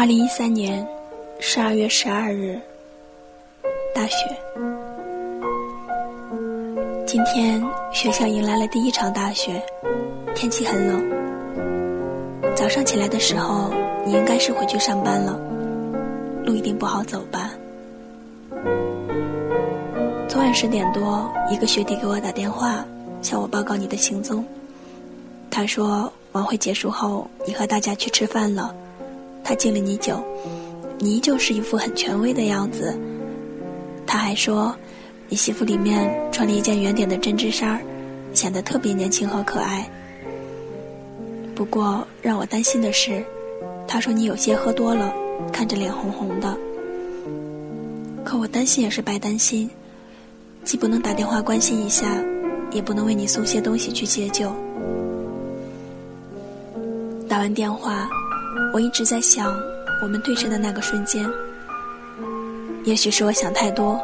二零一三年十二月十二日，大雪。今天学校迎来了第一场大雪，天气很冷。早上起来的时候，你应该是回去上班了，路一定不好走吧？昨晚十点多，一个学弟给我打电话，向我报告你的行踪。他说晚会结束后，你和大家去吃饭了。他敬了你酒，你依旧是一副很权威的样子。他还说，你西服里面穿了一件圆点的针织衫，显得特别年轻和可爱。不过让我担心的是，他说你有些喝多了，看着脸红红的。可我担心也是白担心，既不能打电话关心一下，也不能为你送些东西去解救。打完电话。我一直在想，我们对视的那个瞬间，也许是我想太多，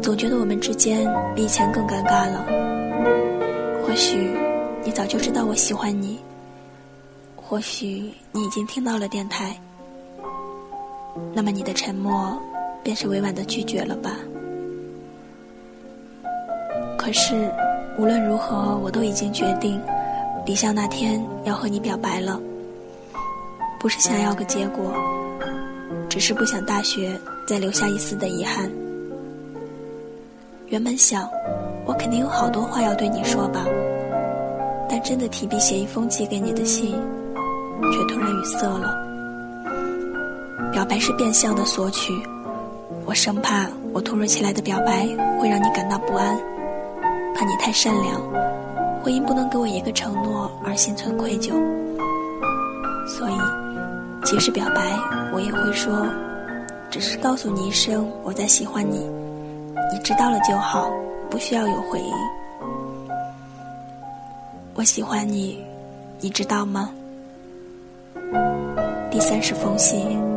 总觉得我们之间比以前更尴尬了。或许你早就知道我喜欢你，或许你已经听到了电台，那么你的沉默便是委婉的拒绝了吧？可是无论如何，我都已经决定，离校那天要和你表白了。不是想要个结果，只是不想大学再留下一丝的遗憾。原本想，我肯定有好多话要对你说吧，但真的提笔写一封寄给你的信，却突然语塞了。表白是变相的索取，我生怕我突如其来的表白会让你感到不安，怕你太善良，会因不能给我一个承诺而心存愧疚，所以。即使表白，我也会说，只是告诉你一声我在喜欢你，你知道了就好，不需要有回应。我喜欢你，你知道吗？第三十封信。